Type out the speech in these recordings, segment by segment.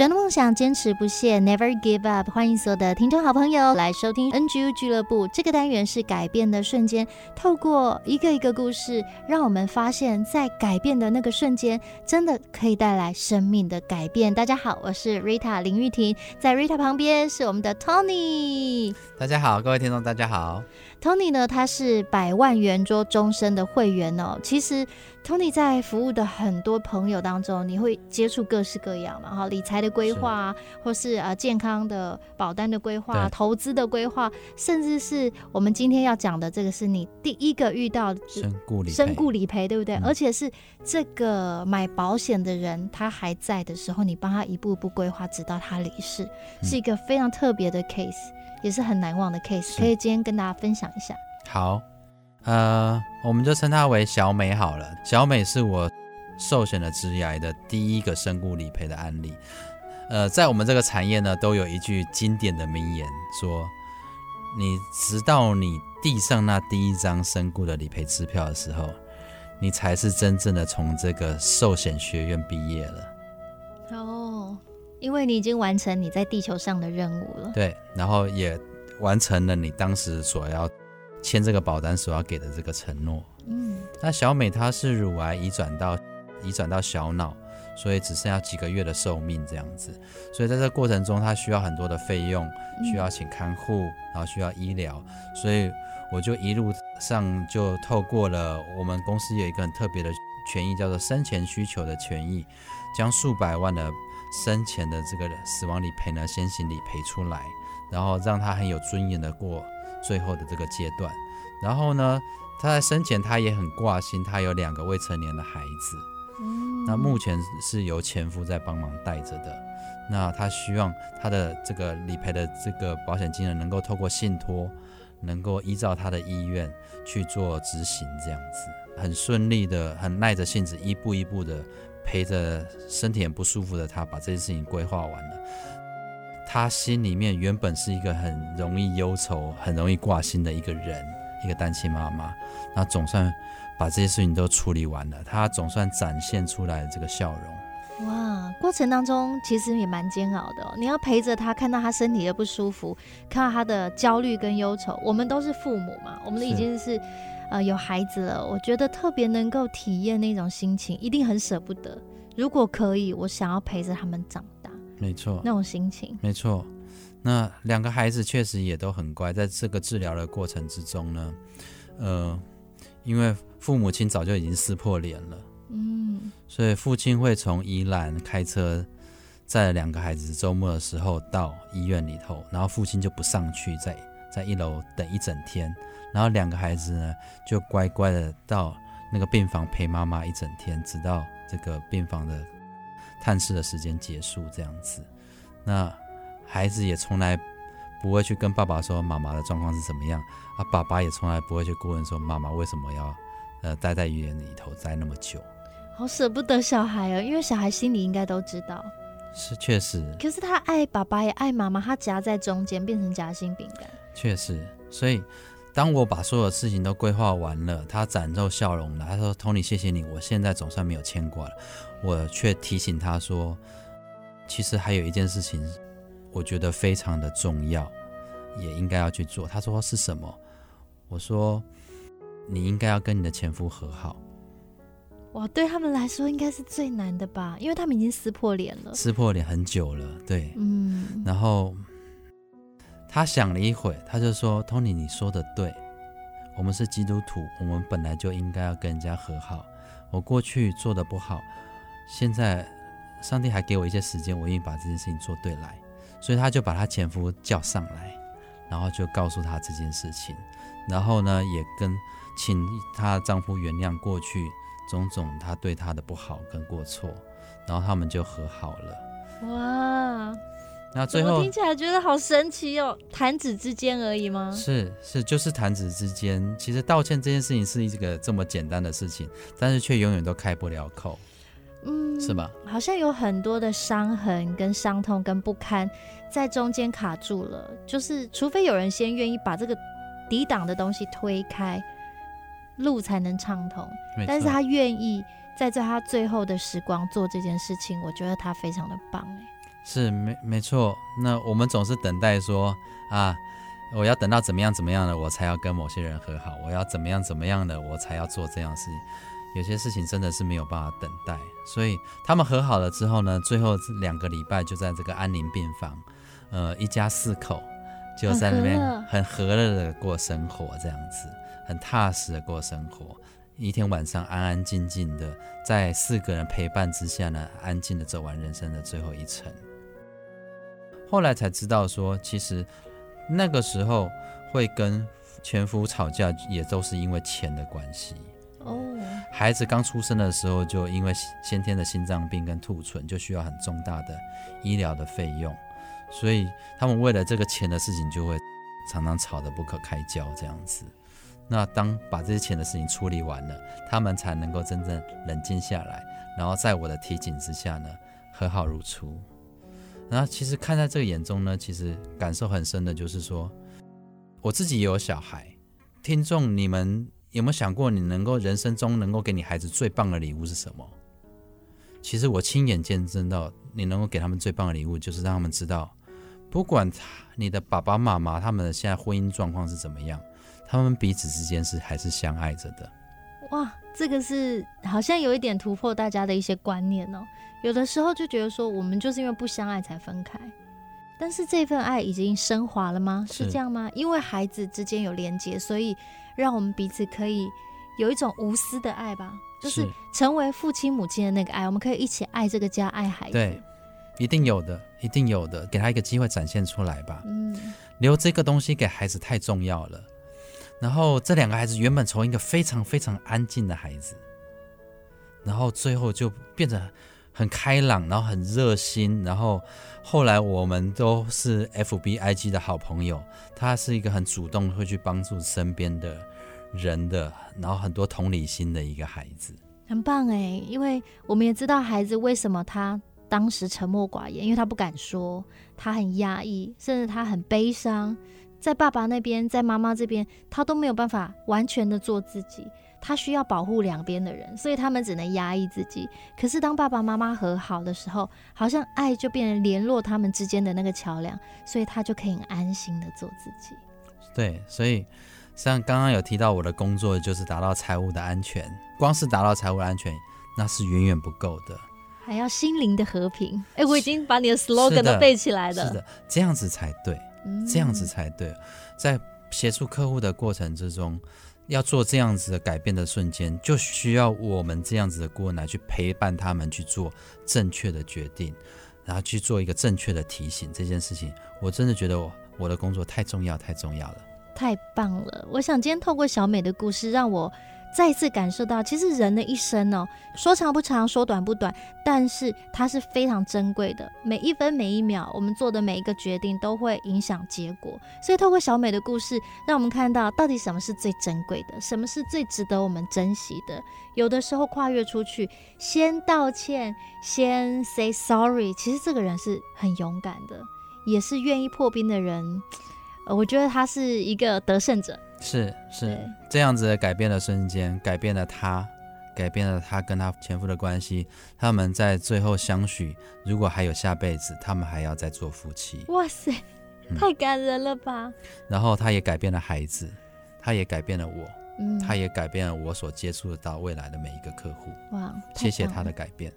转的梦想，坚持不懈，Never give up。欢迎所有的听众好朋友来收听 NGU 俱乐部。这个单元是改变的瞬间，透过一个一个故事，让我们发现，在改变的那个瞬间，真的可以带来生命的改变。大家好，我是 Rita 林玉婷，在 Rita 旁边是我们的 Tony。大家好，各位听众，大家好。Tony 呢，他是百万圆桌终身的会员哦。其实。Tony 在服务的很多朋友当中，你会接触各式各样嘛？哈，理财的规划，或是呃健康的保单的规划、投资的规划，甚至是我们今天要讲的这个，是你第一个遇到身故理身故理赔，对不对？嗯。而且是这个买保险的人他还在的时候，你帮他一步步规划，直到他离世，是一个非常特别的 case，也是很难忘的 case。可以今天跟大家分享一下。好。呃，我们就称她为小美好了。小美是我寿险的职涯的第一个身故理赔的案例。呃，在我们这个产业呢，都有一句经典的名言，说：“你直到你递上那第一张身故的理赔支票的时候，你才是真正的从这个寿险学院毕业了。”哦，因为你已经完成你在地球上的任务了。对，然后也完成了你当时所要。签这个保单所要给的这个承诺，嗯，那小美她是乳癌移转到移转到小脑，所以只剩下几个月的寿命这样子，所以在这个过程中她需要很多的费用，需要请看护，然后需要医疗，所以我就一路上就透过了我们公司有一个很特别的权益，叫做生前需求的权益，将数百万的生前的这个死亡理赔呢先行理赔出来，然后让他很有尊严的过。最后的这个阶段，然后呢，他在生前他也很挂心，他有两个未成年的孩子，嗯，那目前是由前夫在帮忙带着的。那他希望他的这个理赔的这个保险金额能够透过信托，能够依照他的意愿去做执行，这样子很顺利的，很耐着性子，一步一步的陪着身体很不舒服的他，把这件事情规划完了。他心里面原本是一个很容易忧愁、很容易挂心的一个人，一个单亲妈妈。那总算把这些事情都处理完了，他总算展现出来这个笑容。哇，过程当中其实也蛮煎熬的哦。你要陪着他，看到他身体的不舒服，看到他的焦虑跟忧愁。我们都是父母嘛，我们已经是，是呃有孩子了。我觉得特别能够体验那种心情，一定很舍不得。如果可以，我想要陪着他们长大。没错，那种心情没错。那两个孩子确实也都很乖，在这个治疗的过程之中呢，呃，因为父母亲早就已经撕破脸了，嗯，所以父亲会从宜兰开车载两个孩子，周末的时候到医院里头，然后父亲就不上去，在在一楼等一整天，然后两个孩子呢就乖乖的到那个病房陪妈妈一整天，直到这个病房的。探视的时间结束，这样子，那孩子也从来不会去跟爸爸说妈妈的状况是怎么样，啊，爸爸也从来不会去过问说妈妈为什么要呃待在医院里头待那么久，好舍不得小孩哦，因为小孩心里应该都知道，是确实，可是他爱爸爸也爱妈妈，他夹在中间变成夹心饼干，确实，所以。当我把所有事情都规划完了，他展露笑容了。他说：“Tony，谢谢你，我现在总算没有牵挂了。”我却提醒他说：“其实还有一件事情，我觉得非常的重要，也应该要去做。”他说：“是什么？”我说：“你应该要跟你的前夫和好。”哇，对他们来说应该是最难的吧，因为他们已经撕破脸了，撕破脸很久了。对，嗯，然后。他想了一会，他就说：“Tony，你说的对，我们是基督徒，我们本来就应该要跟人家和好。我过去做的不好，现在上帝还给我一些时间，我愿意把这件事情做对来。所以他就把他前夫叫上来，然后就告诉他这件事情，然后呢，也跟请她丈夫原谅过去种种他对她的不好跟过错，然后他们就和好了。哇！那最后听起来觉得好神奇哦，弹指之间而已吗？是是，就是弹指之间。其实道歉这件事情是一个这么简单的事情，但是却永远都开不了口，嗯，是吧？好像有很多的伤痕、跟伤痛、跟不堪在中间卡住了。就是除非有人先愿意把这个抵挡的东西推开，路才能畅通。但是他愿意在在他最后的时光做这件事情，我觉得他非常的棒哎。是没没错，那我们总是等待说啊，我要等到怎么样怎么样的，我才要跟某些人和好，我要怎么样怎么样的，我才要做这样的事情。有些事情真的是没有办法等待，所以他们和好了之后呢，最后两个礼拜就在这个安宁病房，呃，一家四口就在那边很和乐的过生活，这样子很踏实的过生活，一天晚上安安静静的，在四个人陪伴之下呢，安静的走完人生的最后一程。后来才知道说，其实那个时候会跟前夫吵架，也都是因为钱的关系。哦，孩子刚出生的时候就因为先天的心脏病跟兔唇，就需要很重大的医疗的费用，所以他们为了这个钱的事情，就会 常常吵得不可开交这样子。那当把这些钱的事情处理完了，他们才能够真正冷静下来，然后在我的提醒之下呢，和好如初。然后其实看在这个眼中呢，其实感受很深的就是说，我自己也有小孩。听众，你们有没有想过，你能够人生中能够给你孩子最棒的礼物是什么？其实我亲眼见证到，你能够给他们最棒的礼物，就是让他们知道，不管他你的爸爸妈妈他们的现在婚姻状况是怎么样，他们彼此之间是还是相爱着的。哇，这个是好像有一点突破大家的一些观念哦。有的时候就觉得说，我们就是因为不相爱才分开，但是这份爱已经升华了吗？是，是这样吗？因为孩子之间有连接，所以让我们彼此可以有一种无私的爱吧，就是成为父亲母亲的那个爱，我们可以一起爱这个家，爱孩子。对，一定有的，一定有的，给他一个机会展现出来吧。嗯，留这个东西给孩子太重要了。然后这两个孩子原本从一个非常非常安静的孩子，然后最后就变成。很开朗，然后很热心，然后后来我们都是 FB IG 的好朋友。他是一个很主动，会去帮助身边的人的，然后很多同理心的一个孩子，很棒哎。因为我们也知道孩子为什么他当时沉默寡言，因为他不敢说，他很压抑，甚至他很悲伤，在爸爸那边，在妈妈这边，他都没有办法完全的做自己。他需要保护两边的人，所以他们只能压抑自己。可是当爸爸妈妈和好的时候，好像爱就变成联络他们之间的那个桥梁，所以他就可以安心的做自己。对，所以像刚刚有提到，我的工作就是达到财务的安全。光是达到财务安全，那是远远不够的，还要心灵的和平。哎、欸，我已经把你的 slogan 都背起来了。是的，这样子才对，这样子才对。在协助客户的过程之中。要做这样子的改变的瞬间，就需要我们这样子的顾问来去陪伴他们去做正确的决定，然后去做一个正确的提醒。这件事情，我真的觉得我我的工作太重要，太重要了，太棒了！我想今天透过小美的故事，让我。再次感受到，其实人的一生哦，说长不长，说短不短，但是它是非常珍贵的。每一分每一秒，我们做的每一个决定都会影响结果。所以，透过小美的故事，让我们看到到底什么是最珍贵的，什么是最值得我们珍惜的。有的时候跨越出去，先道歉，先 say sorry，其实这个人是很勇敢的，也是愿意破冰的人。我觉得他是一个得胜者。是是这样子的改变了瞬间，改变了他，改变了他跟他前夫的关系。他们在最后相许，如果还有下辈子，他们还要再做夫妻。哇塞，太感人了吧！嗯、然后他也改变了孩子，他也改变了我，嗯，他也改变了我所接触得到未来的每一个客户。哇，谢谢他的改变，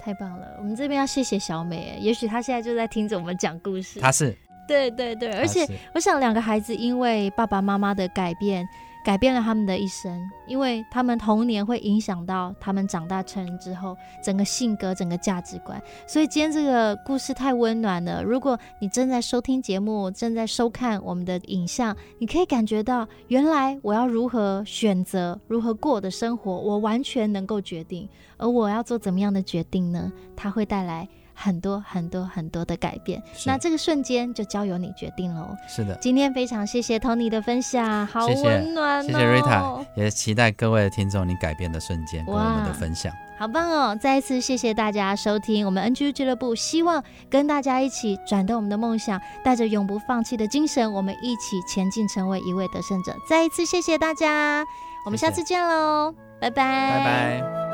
太棒了！我们这边要谢谢小美，也许她现在就在听着我们讲故事。她是。对对对，而且我想两个孩子因为爸爸妈妈的改变，改变了他们的一生，因为他们童年会影响到他们长大成人之后整个性格、整个价值观。所以今天这个故事太温暖了。如果你正在收听节目、正在收看我们的影像，你可以感觉到，原来我要如何选择、如何过我的生活，我完全能够决定。而我要做怎么样的决定呢？它会带来。很多很多很多的改变，那这个瞬间就交由你决定喽。是的，今天非常谢谢 Tony 的分享，好温暖哦。谢谢，谢谢 Rita，也期待各位的听众你改变的瞬间跟我们的分享，好棒哦！再一次谢谢大家收听我们 NGU 俱乐部，希望跟大家一起转动我们的梦想，带着永不放弃的精神，我们一起前进，成为一位得胜者。再一次谢谢大家，我们下次见喽，拜拜，拜拜。